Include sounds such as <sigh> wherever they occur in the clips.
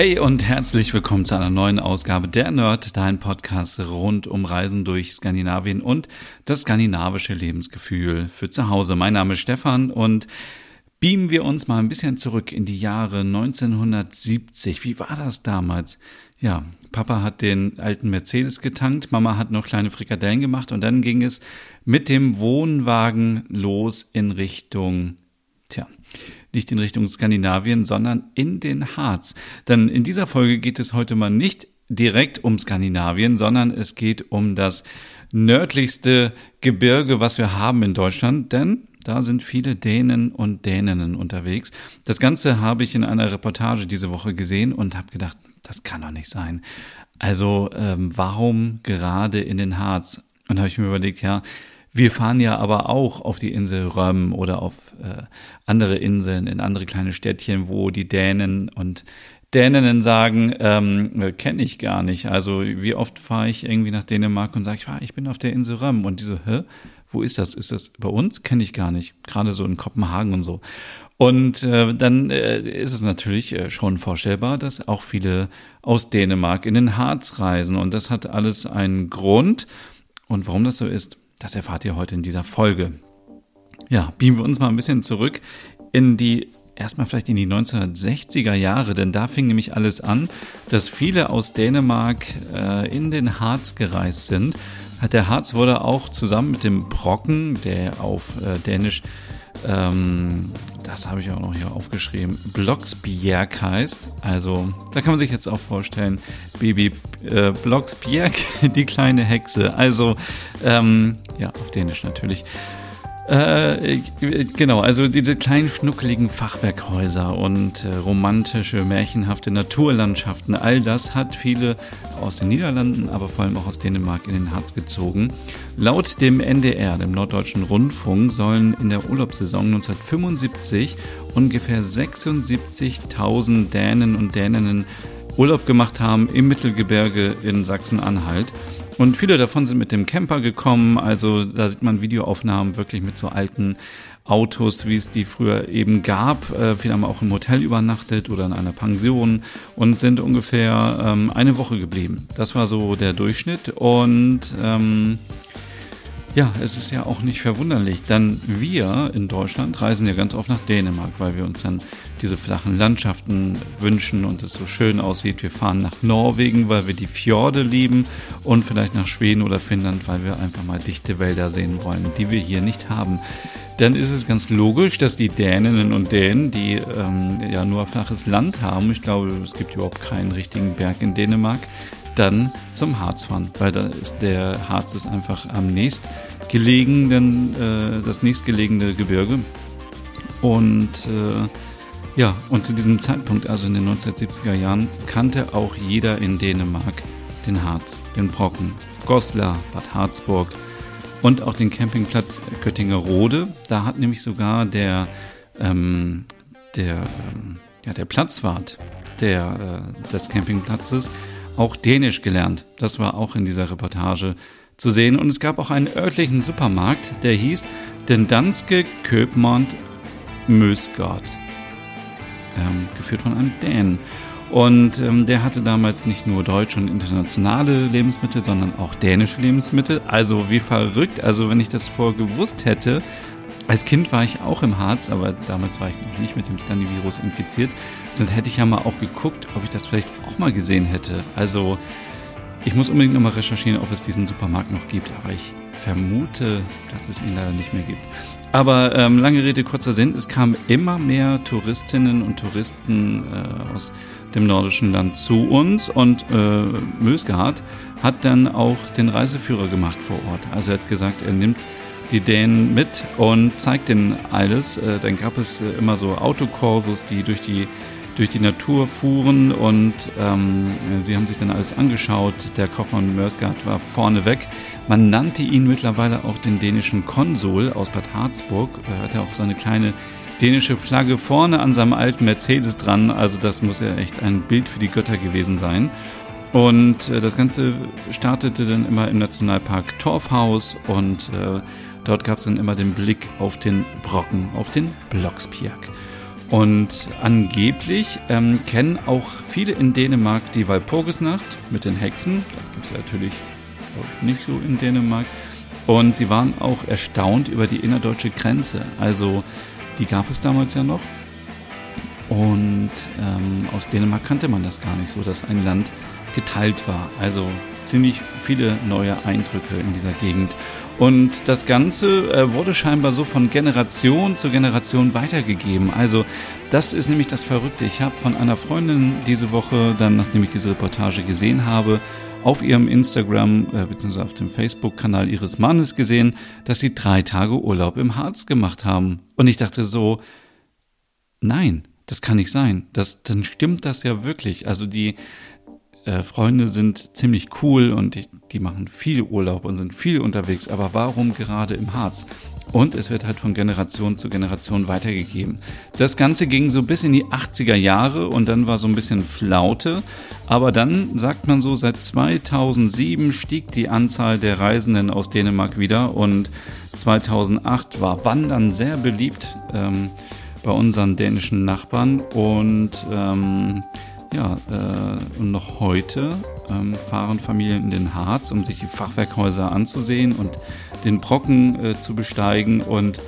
Hey und herzlich willkommen zu einer neuen Ausgabe der Nerd, dein Podcast rund um Reisen durch Skandinavien und das skandinavische Lebensgefühl für zu Hause. Mein Name ist Stefan und beamen wir uns mal ein bisschen zurück in die Jahre 1970. Wie war das damals? Ja, Papa hat den alten Mercedes getankt, Mama hat noch kleine Frikadellen gemacht und dann ging es mit dem Wohnwagen los in Richtung, tja, nicht in Richtung Skandinavien, sondern in den Harz. Denn in dieser Folge geht es heute mal nicht direkt um Skandinavien, sondern es geht um das nördlichste Gebirge, was wir haben in Deutschland, denn da sind viele Dänen und Däninnen unterwegs. Das Ganze habe ich in einer Reportage diese Woche gesehen und habe gedacht, das kann doch nicht sein. Also ähm, warum gerade in den Harz? Und habe ich mir überlegt, ja, wir fahren ja aber auch auf die Insel Röm oder auf äh, andere Inseln, in andere kleine Städtchen, wo die Dänen und Däninnen sagen, ähm, äh, kenne ich gar nicht. Also wie oft fahre ich irgendwie nach Dänemark und sage, ich, ah, ich bin auf der Insel Röm. Und die so, hä, wo ist das? Ist das bei uns? Kenne ich gar nicht. Gerade so in Kopenhagen und so. Und äh, dann äh, ist es natürlich äh, schon vorstellbar, dass auch viele aus Dänemark in den Harz reisen. Und das hat alles einen Grund. Und warum das so ist, das erfahrt ihr heute in dieser Folge. Ja, beamen wir uns mal ein bisschen zurück in die erstmal vielleicht in die 1960er Jahre, denn da fing nämlich alles an, dass viele aus Dänemark äh, in den Harz gereist sind. Der Harz wurde auch zusammen mit dem Brocken, der auf äh, Dänisch ähm, das habe ich auch noch hier aufgeschrieben, Blocksbjerg heißt. Also da kann man sich jetzt auch vorstellen, Baby äh, Blocksbjerg, <laughs> die kleine Hexe. Also ähm, ja, auf Dänisch natürlich. Äh, genau, also diese kleinen schnuckeligen Fachwerkhäuser und äh, romantische, märchenhafte Naturlandschaften, all das hat viele aus den Niederlanden, aber vor allem auch aus Dänemark in den Harz gezogen. Laut dem NDR, dem Norddeutschen Rundfunk, sollen in der Urlaubssaison 1975 ungefähr 76.000 Dänen und Däninnen Urlaub gemacht haben im Mittelgebirge in Sachsen-Anhalt. Und viele davon sind mit dem Camper gekommen. Also da sieht man Videoaufnahmen wirklich mit so alten Autos, wie es die früher eben gab. Äh, viele haben auch im Hotel übernachtet oder in einer Pension und sind ungefähr ähm, eine Woche geblieben. Das war so der Durchschnitt. Und ähm, ja, es ist ja auch nicht verwunderlich, denn wir in Deutschland reisen ja ganz oft nach Dänemark, weil wir uns dann diese flachen Landschaften wünschen und es so schön aussieht. Wir fahren nach Norwegen, weil wir die Fjorde lieben und vielleicht nach Schweden oder Finnland, weil wir einfach mal dichte Wälder sehen wollen, die wir hier nicht haben. Dann ist es ganz logisch, dass die Däninnen und Dänen, die ähm, ja nur flaches Land haben, ich glaube, es gibt überhaupt keinen richtigen Berg in Dänemark, dann zum Harz fahren, weil da ist der Harz ist einfach am nächstgelegenen, äh, das nächstgelegene Gebirge. Und äh, ja, und zu diesem Zeitpunkt, also in den 1970er Jahren, kannte auch jeder in Dänemark den Harz, den Brocken, Goslar, Bad Harzburg und auch den Campingplatz Göttinger Rode. Da hat nämlich sogar der, ähm, der, ähm, ja, der Platzwart der, äh, des Campingplatzes auch Dänisch gelernt. Das war auch in dieser Reportage zu sehen. Und es gab auch einen örtlichen Supermarkt, der hieß Den Danske Köpmont Mösgard. Ähm, geführt von einem Dänen. Und ähm, der hatte damals nicht nur deutsche und internationale Lebensmittel, sondern auch dänische Lebensmittel. Also wie verrückt. Also wenn ich das vorher gewusst hätte, als Kind war ich auch im Harz, aber damals war ich noch nicht mit dem Scandivirus infiziert. Sonst hätte ich ja mal auch geguckt, ob ich das vielleicht auch mal gesehen hätte. Also ich muss unbedingt nochmal recherchieren, ob es diesen Supermarkt noch gibt, aber ich vermute, dass es ihn leider nicht mehr gibt. Aber ähm, lange Rede, kurzer Sinn, es kamen immer mehr Touristinnen und Touristen äh, aus dem nordischen Land zu uns und äh, Mösgard hat dann auch den Reiseführer gemacht vor Ort. Also er hat gesagt, er nimmt die Dänen mit und zeigt denen alles. Äh, dann gab es äh, immer so Autokorsos, die durch die durch die Natur fuhren und ähm, sie haben sich dann alles angeschaut. Der Kaufmann Mörsgard war vorne weg. Man nannte ihn mittlerweile auch den dänischen Konsul aus Bad Harzburg. Er hatte auch so eine kleine dänische Flagge vorne an seinem alten Mercedes dran. Also das muss ja echt ein Bild für die Götter gewesen sein. Und äh, das Ganze startete dann immer im Nationalpark Torfhaus und äh, dort gab es dann immer den Blick auf den Brocken, auf den Blocksbjerg. Und angeblich ähm, kennen auch viele in Dänemark die Walpurgisnacht mit den Hexen. Das gibt es natürlich, ich, nicht so in Dänemark. Und sie waren auch erstaunt über die innerdeutsche Grenze. Also die gab es damals ja noch. Und ähm, aus Dänemark kannte man das gar nicht so, dass ein Land geteilt war. Also ziemlich viele neue Eindrücke in dieser Gegend. Und das Ganze äh, wurde scheinbar so von Generation zu Generation weitergegeben. Also das ist nämlich das Verrückte. Ich habe von einer Freundin diese Woche, dann nachdem ich diese Reportage gesehen habe, auf ihrem Instagram äh, bzw. auf dem Facebook-Kanal ihres Mannes gesehen, dass sie drei Tage Urlaub im Harz gemacht haben. Und ich dachte so, nein, das kann nicht sein. Das, dann stimmt das ja wirklich. Also die äh, Freunde sind ziemlich cool und die, die machen viel Urlaub und sind viel unterwegs. Aber warum gerade im Harz? Und es wird halt von Generation zu Generation weitergegeben. Das Ganze ging so bis in die 80er Jahre und dann war so ein bisschen Flaute. Aber dann sagt man so, seit 2007 stieg die Anzahl der Reisenden aus Dänemark wieder und 2008 war Wandern sehr beliebt ähm, bei unseren dänischen Nachbarn und ähm, ja, äh, und noch heute ähm, fahren Familien in den Harz, um sich die Fachwerkhäuser anzusehen und den Brocken äh, zu besteigen. Und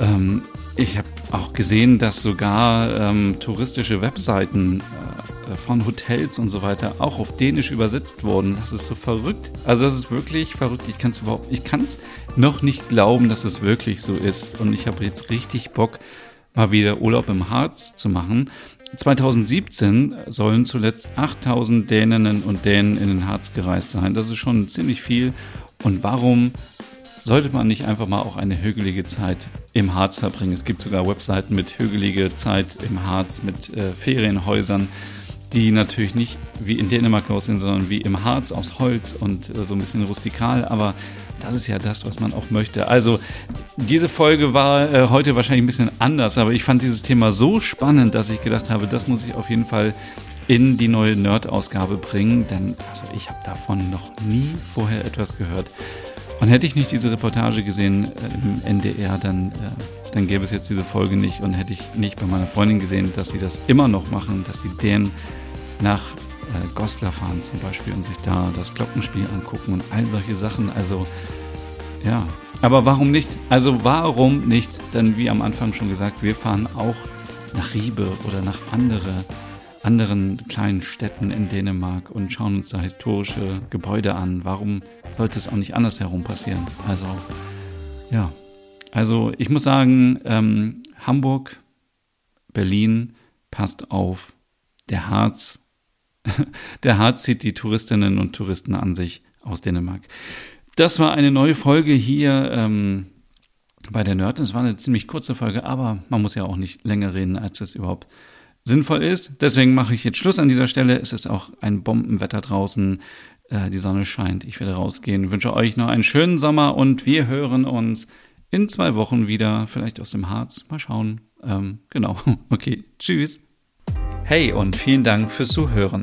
ähm, ich habe auch gesehen, dass sogar ähm, touristische Webseiten äh, von Hotels und so weiter auch auf Dänisch übersetzt wurden. Das ist so verrückt. Also das ist wirklich verrückt. Ich kann es überhaupt, ich kann es noch nicht glauben, dass es wirklich so ist. Und ich habe jetzt richtig Bock, mal wieder Urlaub im Harz zu machen. 2017 sollen zuletzt 8000 Däninnen und Dänen in den Harz gereist sein. Das ist schon ziemlich viel. Und warum sollte man nicht einfach mal auch eine hügelige Zeit im Harz verbringen? Es gibt sogar Webseiten mit hügelige Zeit im Harz, mit äh, Ferienhäusern, die natürlich nicht wie in Dänemark aussehen, sondern wie im Harz aus Holz und äh, so ein bisschen rustikal. Aber das ist ja das, was man auch möchte. Also diese Folge war äh, heute wahrscheinlich ein bisschen anders, aber ich fand dieses Thema so spannend, dass ich gedacht habe, das muss ich auf jeden Fall in die neue Nerd-Ausgabe bringen, denn also ich habe davon noch nie vorher etwas gehört. Und hätte ich nicht diese Reportage gesehen äh, im NDR, dann, äh, dann gäbe es jetzt diese Folge nicht. Und hätte ich nicht bei meiner Freundin gesehen, dass sie das immer noch machen, dass sie den nach äh, Goslar fahren zum Beispiel und sich da das Glockenspiel angucken und all solche Sachen. Also ja, aber warum nicht? Also warum nicht? Denn wie am Anfang schon gesagt, wir fahren auch nach Riebe oder nach andere, anderen kleinen Städten in Dänemark und schauen uns da historische Gebäude an. Warum sollte es auch nicht andersherum passieren? Also ja, also ich muss sagen, ähm, Hamburg, Berlin, passt auf, der Harz <laughs> der Harz zieht die Touristinnen und Touristen an sich aus Dänemark. Das war eine neue Folge hier ähm, bei der Nerd. Es war eine ziemlich kurze Folge, aber man muss ja auch nicht länger reden, als es überhaupt sinnvoll ist. Deswegen mache ich jetzt Schluss an dieser Stelle. Es ist auch ein Bombenwetter draußen. Äh, die Sonne scheint. Ich werde rausgehen. Wünsche euch noch einen schönen Sommer und wir hören uns in zwei Wochen wieder. Vielleicht aus dem Harz. Mal schauen. Ähm, genau. <laughs> Okay. Tschüss. Hey und vielen Dank fürs Zuhören.